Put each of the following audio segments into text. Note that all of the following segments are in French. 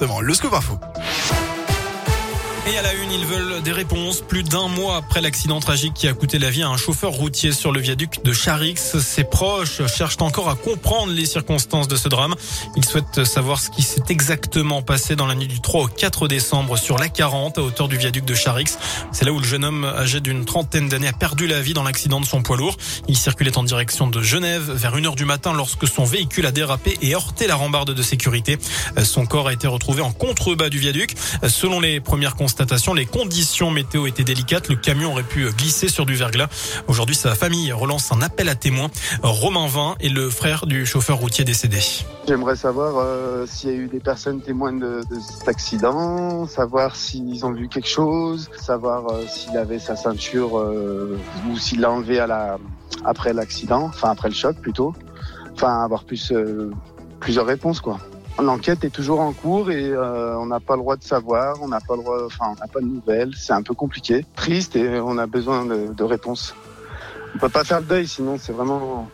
Exactement. Le scoop info. Et à la une, ils veulent des réponses. Plus d'un mois après l'accident tragique qui a coûté la vie à un chauffeur routier sur le viaduc de Charix, ses proches cherchent encore à comprendre les circonstances de ce drame. Ils souhaitent savoir ce qui s'est exactement passé dans la nuit du 3 au 4 décembre sur la 40 à hauteur du viaduc de Charix. C'est là où le jeune homme âgé d'une trentaine d'années a perdu la vie dans l'accident de son poids lourd. Il circulait en direction de Genève vers 1h du matin lorsque son véhicule a dérapé et heurté la rambarde de sécurité. Son corps a été retrouvé en contrebas du viaduc. Selon les premières constatations, les conditions météo étaient délicates. Le camion aurait pu glisser sur du verglas. Aujourd'hui, sa famille relance un appel à témoins. Romain Vin est le frère du chauffeur routier décédé. J'aimerais savoir euh, s'il y a eu des personnes témoins de, cet accident, savoir s'ils ont vu quelque chose, savoir euh, s'il avait sa ceinture euh, ou s'il l'a enlevé à la, après l'accident, enfin après le choc plutôt. Enfin, avoir plus, plusieurs réponses quoi. L'enquête est toujours en cours et euh, on n'a pas le droit de savoir, on n'a pas le droit, enfin on n'a pas de nouvelles, c'est un peu compliqué, triste et on a besoin de, de réponses. On peut pas faire le deuil sinon c'est vraiment,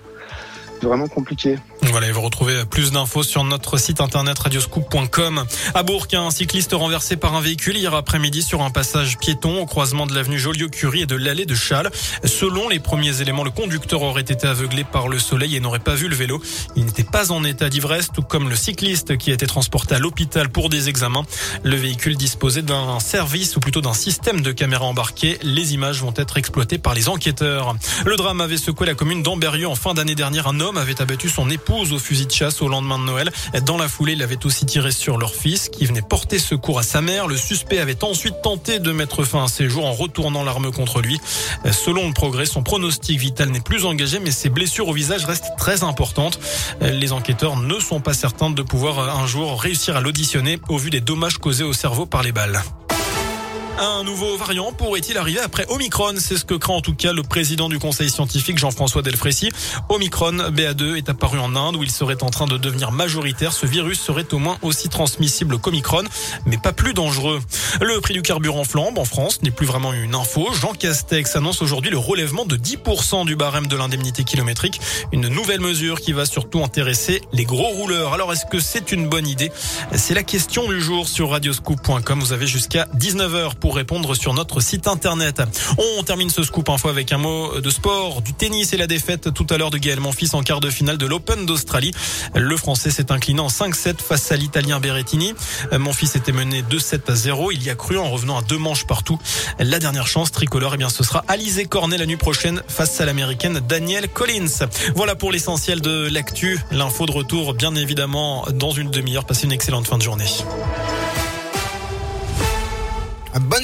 vraiment compliqué. Voilà, et vous retrouvez plus d'infos sur notre site internet radioscoop.com. À Bourg, un cycliste renversé par un véhicule hier après-midi sur un passage piéton au croisement de l'avenue Joliot-Curie et de l'allée de Châles. Selon les premiers éléments, le conducteur aurait été aveuglé par le soleil et n'aurait pas vu le vélo. Il n'était pas en état d'ivresse, tout comme le cycliste qui a été transporté à l'hôpital pour des examens. Le véhicule disposait d'un service ou plutôt d'un système de caméras embarquées. Les images vont être exploitées par les enquêteurs. Le drame avait secoué la commune d'Amberieu en fin d'année dernière. Un homme avait abattu son épouse au fusil de chasse au lendemain de Noël. Dans la foulée, il avait aussi tiré sur leur fils qui venait porter secours à sa mère. Le suspect avait ensuite tenté de mettre fin à ses jours en retournant l'arme contre lui. Selon le progrès, son pronostic vital n'est plus engagé, mais ses blessures au visage restent très importantes. Les enquêteurs ne sont pas certains de pouvoir un jour réussir à l'auditionner au vu des dommages causés au cerveau par les balles. Un nouveau variant pourrait-il arriver après Omicron C'est ce que craint en tout cas le président du conseil scientifique Jean-François Delfrécy. Omicron BA2 est apparu en Inde où il serait en train de devenir majoritaire. Ce virus serait au moins aussi transmissible qu'Omicron, mais pas plus dangereux. Le prix du carburant flambe en France n'est plus vraiment une info. Jean Castex annonce aujourd'hui le relèvement de 10% du barème de l'indemnité kilométrique. Une nouvelle mesure qui va surtout intéresser les gros rouleurs. Alors est-ce que c'est une bonne idée? C'est la question du jour sur radioscoop.com. Vous avez jusqu'à 19h pour répondre sur notre site internet. On termine ce scoop info avec un mot de sport, du tennis et la défaite tout à l'heure de Gaël Monfils en quart de finale de l'Open d'Australie. Le Français s'est incliné en 5-7 face à l'Italien Berrettini. Monfils était mené 2-7 à 0. Il y a cru en revenant à deux manches partout. La dernière chance tricolore, eh bien, ce sera Alizé Cornet la nuit prochaine face à l'américaine Danielle Collins. Voilà pour l'essentiel de l'actu. L'info de retour, bien évidemment, dans une demi-heure. Passez une excellente fin de journée. Bonne